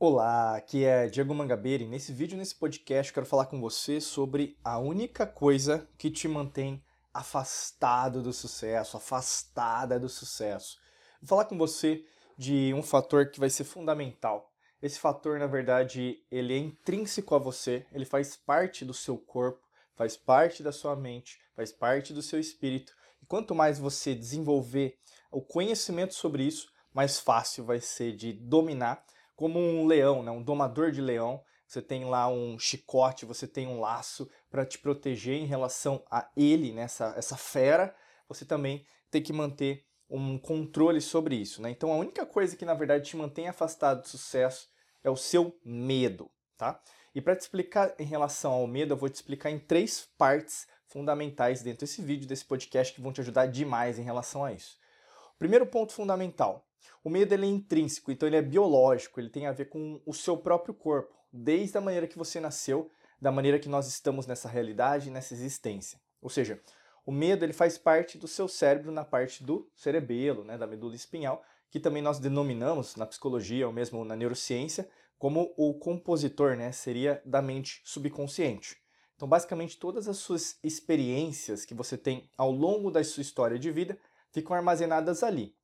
Olá, aqui é Diego Mangabeira e nesse vídeo, nesse podcast, quero falar com você sobre a única coisa que te mantém afastado do sucesso, afastada do sucesso. Vou falar com você de um fator que vai ser fundamental. Esse fator, na verdade, ele é intrínseco a você, ele faz parte do seu corpo, faz parte da sua mente, faz parte do seu espírito. E quanto mais você desenvolver o conhecimento sobre isso, mais fácil vai ser de dominar como um leão, né? um domador de leão. Você tem lá um chicote, você tem um laço para te proteger em relação a ele, né? essa fera. Você também tem que manter um controle sobre isso. Né? Então a única coisa que na verdade te mantém afastado do sucesso é o seu medo. Tá? E para te explicar em relação ao medo, eu vou te explicar em três partes fundamentais dentro desse vídeo, desse podcast, que vão te ajudar demais em relação a isso. O primeiro ponto fundamental o medo ele é intrínseco, então ele é biológico, ele tem a ver com o seu próprio corpo, desde a maneira que você nasceu, da maneira que nós estamos nessa realidade, nessa existência. Ou seja, o medo ele faz parte do seu cérebro na parte do cerebelo, né, da medula espinhal, que também nós denominamos na psicologia ou mesmo na neurociência como o compositor, né, seria da mente subconsciente. Então, basicamente, todas as suas experiências que você tem ao longo da sua história de vida ficam armazenadas ali.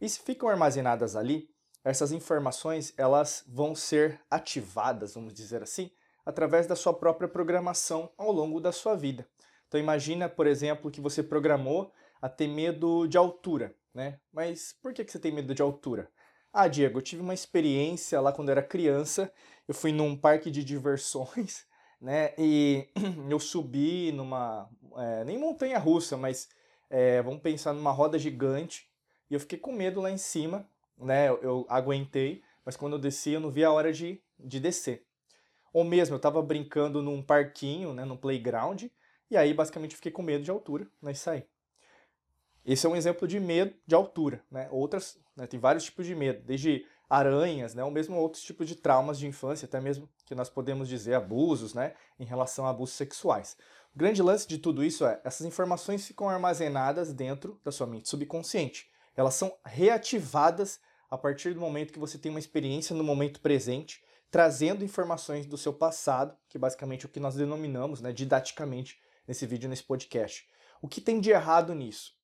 E se ficam armazenadas ali, essas informações elas vão ser ativadas, vamos dizer assim, através da sua própria programação ao longo da sua vida. Então imagina, por exemplo, que você programou a ter medo de altura, né? Mas por que você tem medo de altura? Ah, Diego, eu tive uma experiência lá quando eu era criança, eu fui num parque de diversões, né? E eu subi numa, é, nem montanha russa, mas é, vamos pensar numa roda gigante, e eu fiquei com medo lá em cima, né? Eu, eu aguentei, mas quando eu desci eu não vi a hora de, de descer. Ou mesmo, eu estava brincando num parquinho, né, num playground, e aí basicamente fiquei com medo de altura, né, e saí. Esse é um exemplo de medo de altura, né? Outras, né, tem vários tipos de medo, desde aranhas, né, ou mesmo outros tipos de traumas de infância, até mesmo que nós podemos dizer abusos, né, em relação a abusos sexuais. O grande lance de tudo isso é, essas informações ficam armazenadas dentro da sua mente subconsciente elas são reativadas a partir do momento que você tem uma experiência no momento presente, trazendo informações do seu passado, que basicamente é o que nós denominamos né, didaticamente nesse vídeo, nesse podcast. O que tem de errado nisso?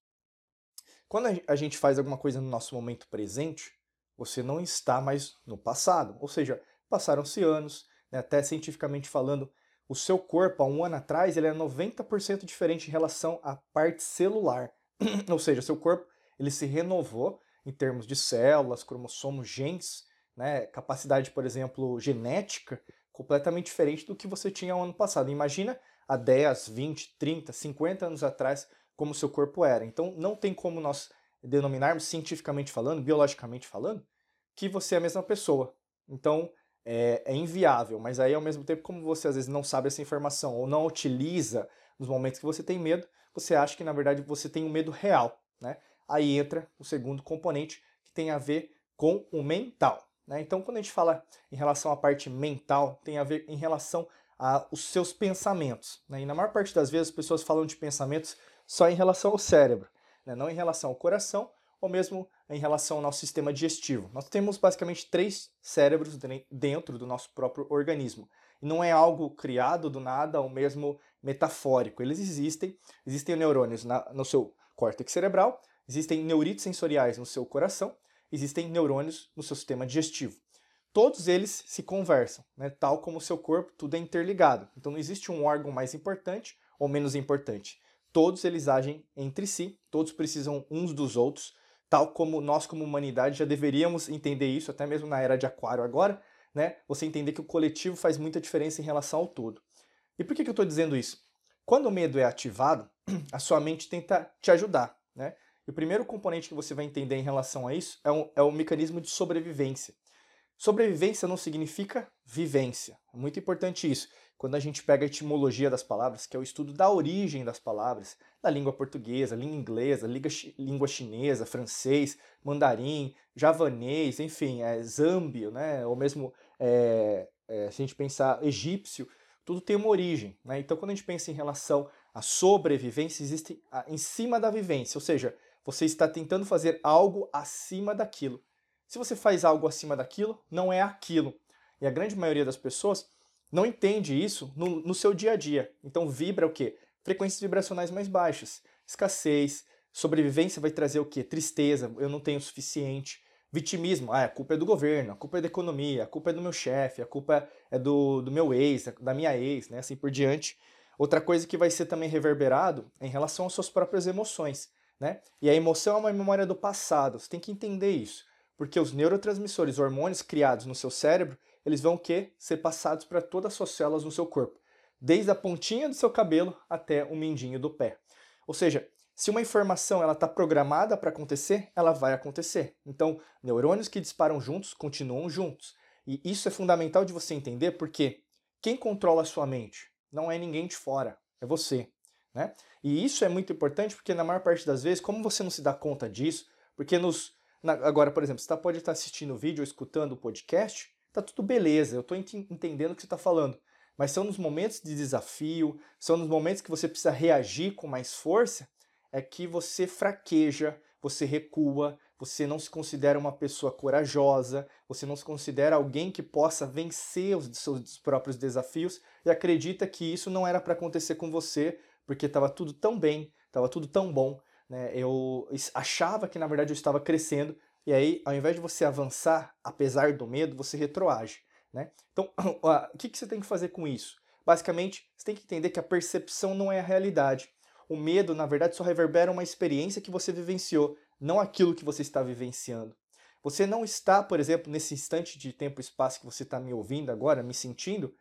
Quando a gente faz alguma coisa no nosso momento presente, você não está mais no passado. Ou seja, passaram-se anos, né, até cientificamente falando, o seu corpo, há um ano atrás, ele é 90% diferente em relação à parte celular. Ou seja, seu corpo ele se renovou em termos de células, cromossomos, genes, né, capacidade, por exemplo, genética, completamente diferente do que você tinha no ano passado. Imagina há 10, 20, 30, 50 anos atrás como seu corpo era. Então não tem como nós denominarmos cientificamente falando, biologicamente falando, que você é a mesma pessoa. Então é, é, inviável, mas aí ao mesmo tempo, como você às vezes não sabe essa informação ou não utiliza nos momentos que você tem medo, você acha que na verdade você tem um medo real, né? Aí entra o segundo componente que tem a ver com o mental. Né? Então, quando a gente fala em relação à parte mental, tem a ver em relação aos seus pensamentos. Né? E na maior parte das vezes as pessoas falam de pensamentos só em relação ao cérebro, né? não em relação ao coração ou mesmo em relação ao nosso sistema digestivo. Nós temos basicamente três cérebros dentro do nosso próprio organismo. E não é algo criado do nada ou mesmo metafórico. Eles existem, existem neurônios na, no seu córtex cerebral, Existem neuritos sensoriais no seu coração, existem neurônios no seu sistema digestivo. Todos eles se conversam, né? tal como o seu corpo, tudo é interligado. Então não existe um órgão mais importante ou menos importante. Todos eles agem entre si, todos precisam uns dos outros, tal como nós como humanidade já deveríamos entender isso, até mesmo na era de aquário agora, né? Você entender que o coletivo faz muita diferença em relação ao todo. E por que, que eu estou dizendo isso? Quando o medo é ativado, a sua mente tenta te ajudar, né? O primeiro componente que você vai entender em relação a isso é, um, é o mecanismo de sobrevivência. Sobrevivência não significa vivência. É muito importante isso. Quando a gente pega a etimologia das palavras, que é o estudo da origem das palavras, da língua portuguesa, língua inglesa, língua chinesa, francês, mandarim, javanês, enfim, é, zâmbio, né? ou mesmo é, é, se a gente pensar egípcio, tudo tem uma origem. Né? Então, quando a gente pensa em relação à sobrevivência, existe em cima da vivência, ou seja, você está tentando fazer algo acima daquilo. Se você faz algo acima daquilo, não é aquilo. E a grande maioria das pessoas não entende isso no, no seu dia a dia. Então vibra o quê? Frequências vibracionais mais baixas. Escassez, sobrevivência vai trazer o quê? Tristeza, eu não tenho o suficiente. Vitimismo, ah, a culpa é do governo, a culpa é da economia, a culpa é do meu chefe, a culpa é do, do meu ex, da minha ex, né? Assim por diante. Outra coisa que vai ser também reverberado é em relação às suas próprias emoções, né? E a emoção é uma memória do passado, você tem que entender isso. Porque os neurotransmissores, hormônios criados no seu cérebro, eles vão que ser passados para todas as suas células no seu corpo, desde a pontinha do seu cabelo até o mindinho do pé. Ou seja, se uma informação ela está programada para acontecer, ela vai acontecer. Então, neurônios que disparam juntos continuam juntos. E isso é fundamental de você entender porque quem controla a sua mente não é ninguém de fora, é você. Né? E isso é muito importante porque na maior parte das vezes, como você não se dá conta disso, porque nos na, agora, por exemplo, você tá, pode estar assistindo o vídeo ou escutando o podcast, tá tudo beleza, eu estou ent entendendo o que você está falando. Mas são nos momentos de desafio, são nos momentos que você precisa reagir com mais força, é que você fraqueja, você recua, você não se considera uma pessoa corajosa, você não se considera alguém que possa vencer os seus próprios desafios e acredita que isso não era para acontecer com você, porque estava tudo tão bem, estava tudo tão bom, né? Eu achava que na verdade eu estava crescendo e aí, ao invés de você avançar, apesar do medo, você retroage, né? Então, o que, que você tem que fazer com isso? Basicamente, você tem que entender que a percepção não é a realidade. O medo, na verdade, só reverbera uma experiência que você vivenciou, não aquilo que você está vivenciando. Você não está, por exemplo, nesse instante de tempo e espaço que você está me ouvindo agora, me sentindo,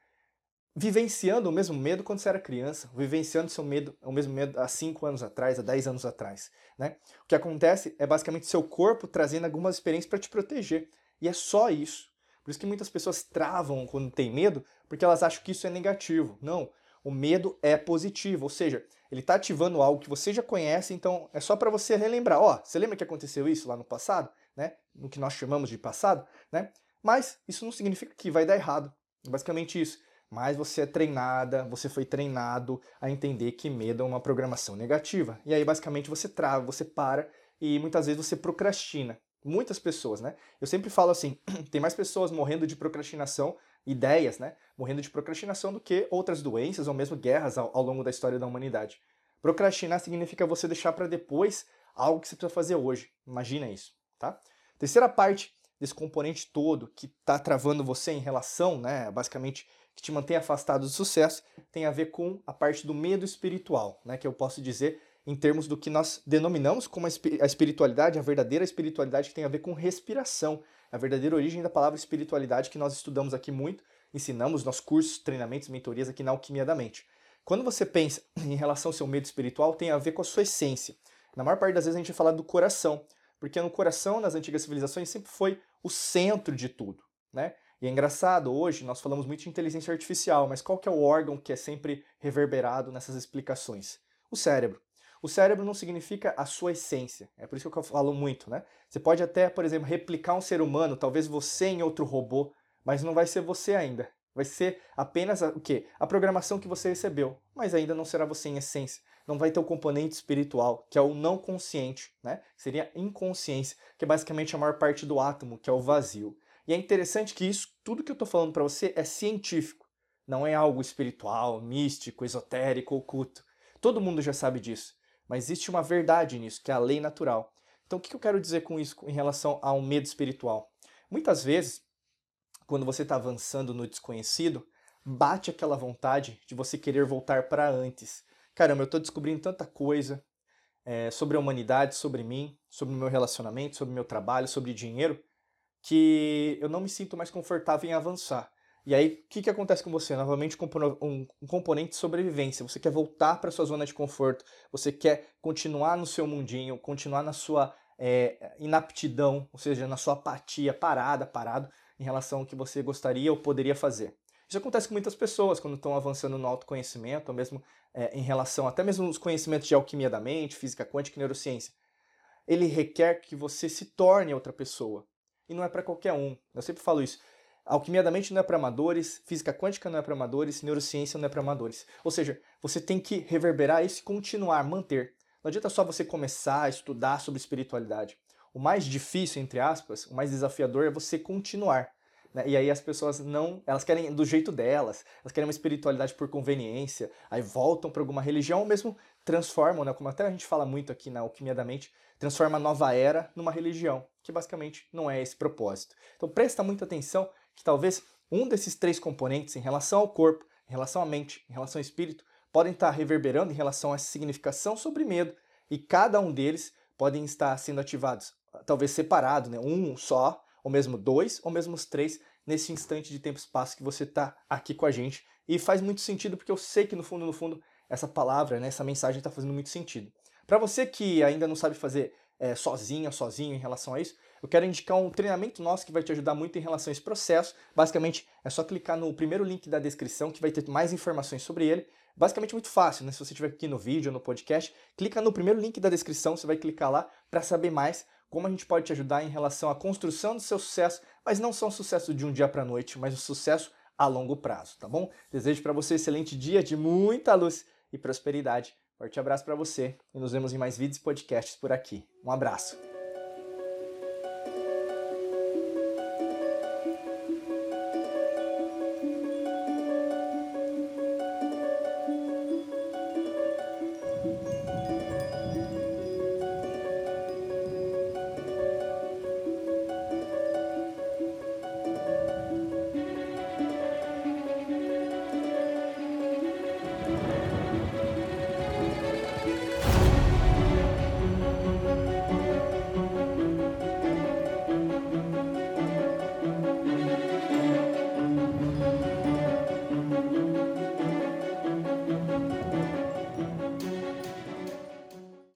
vivenciando o mesmo medo quando você era criança, vivenciando seu medo, o mesmo medo há 5 anos atrás, há 10 anos atrás. Né? O que acontece é basicamente seu corpo trazendo algumas experiências para te proteger. E é só isso. Por isso que muitas pessoas travam quando tem medo, porque elas acham que isso é negativo. Não, o medo é positivo, ou seja, ele está ativando algo que você já conhece, então é só para você relembrar. Ó, oh, você lembra que aconteceu isso lá no passado, né? No que nós chamamos de passado, né? Mas isso não significa que vai dar errado. É basicamente isso. Mas você é treinada, você foi treinado a entender que medo é uma programação negativa. E aí basicamente você trava, você para e muitas vezes você procrastina. Muitas pessoas, né? Eu sempre falo assim, tem mais pessoas morrendo de procrastinação ideias, né, morrendo de procrastinação do que outras doenças ou mesmo guerras ao, ao longo da história da humanidade. Procrastinar significa você deixar para depois algo que você precisa fazer hoje. Imagina isso, tá? Terceira parte desse componente todo que está travando você em relação, né, basicamente que te mantém afastado do sucesso, tem a ver com a parte do medo espiritual, né, que eu posso dizer em termos do que nós denominamos como a espiritualidade, a verdadeira espiritualidade que tem a ver com respiração, a verdadeira origem da palavra espiritualidade que nós estudamos aqui muito, ensinamos nos cursos, treinamentos, mentorias aqui na Alquimia da Mente. Quando você pensa em relação ao seu medo espiritual, tem a ver com a sua essência. Na maior parte das vezes a gente fala do coração, porque no coração, nas antigas civilizações, sempre foi o centro de tudo, né? E é engraçado, hoje nós falamos muito de inteligência artificial, mas qual que é o órgão que é sempre reverberado nessas explicações? O cérebro. O cérebro não significa a sua essência. É por isso que eu falo muito, né? Você pode até, por exemplo, replicar um ser humano, talvez você em outro robô, mas não vai ser você ainda. Vai ser apenas a, o quê? A programação que você recebeu, mas ainda não será você em essência. Não vai ter o componente espiritual, que é o não consciente, né? Seria inconsciência, que é basicamente a maior parte do átomo, que é o vazio. E é interessante que isso, tudo que eu estou falando para você é científico. Não é algo espiritual, místico, esotérico, oculto. Todo mundo já sabe disso. Mas existe uma verdade nisso, que é a lei natural. Então, o que eu quero dizer com isso em relação ao medo espiritual? Muitas vezes, quando você está avançando no desconhecido, bate aquela vontade de você querer voltar para antes. Caramba, eu estou descobrindo tanta coisa é, sobre a humanidade, sobre mim, sobre o meu relacionamento, sobre o meu trabalho, sobre dinheiro, que eu não me sinto mais confortável em avançar. E aí, o que, que acontece com você? Novamente, um, componente de sobrevivência. Você quer voltar para sua zona de conforto, você quer continuar no seu mundinho, continuar na sua é, inaptidão, ou seja, na sua apatia, parada, parado, em relação ao que você gostaria ou poderia fazer. Isso acontece com muitas pessoas quando estão avançando no autoconhecimento, ou mesmo é, em relação até mesmo os conhecimentos de alquimia da mente, física quântica e neurociência. Ele requer que você se torne outra pessoa. E não é para qualquer um. Eu sempre falo isso. Alquimia da mente não é para amadores, física quântica não é para amadores, neurociência não é para amadores. Ou seja, você tem que reverberar isso e continuar, manter. Não adianta só você começar a estudar sobre espiritualidade. O mais difícil, entre aspas, o mais desafiador é você continuar. Né? E aí as pessoas não, elas querem do jeito delas, elas querem uma espiritualidade por conveniência, aí voltam para alguma religião ou mesmo transformam, né? Como até a gente fala muito aqui na Alquimia da Mente, transforma a nova era numa religião, que basicamente não é esse propósito. Então presta muita atenção que talvez um desses três componentes em relação ao corpo, em relação à mente, em relação ao espírito, podem estar reverberando em relação a essa significação sobre medo, e cada um deles podem estar sendo ativados, talvez separado, né? um só, ou mesmo dois, ou mesmo os três, nesse instante de tempo e espaço que você está aqui com a gente. E faz muito sentido, porque eu sei que no fundo, no fundo, essa palavra, né, essa mensagem está fazendo muito sentido. Para você que ainda não sabe fazer é, sozinha, sozinho em relação a isso, eu quero indicar um treinamento nosso que vai te ajudar muito em relação a esse processo. Basicamente, é só clicar no primeiro link da descrição que vai ter mais informações sobre ele. Basicamente muito fácil, né? Se você estiver aqui no vídeo no podcast, clica no primeiro link da descrição, você vai clicar lá para saber mais como a gente pode te ajudar em relação à construção do seu sucesso, mas não só um sucesso de um dia para a noite, mas um sucesso a longo prazo, tá bom? Desejo para você um excelente dia de muita luz e prosperidade. Forte abraço para você e nos vemos em mais vídeos e podcasts por aqui. Um abraço.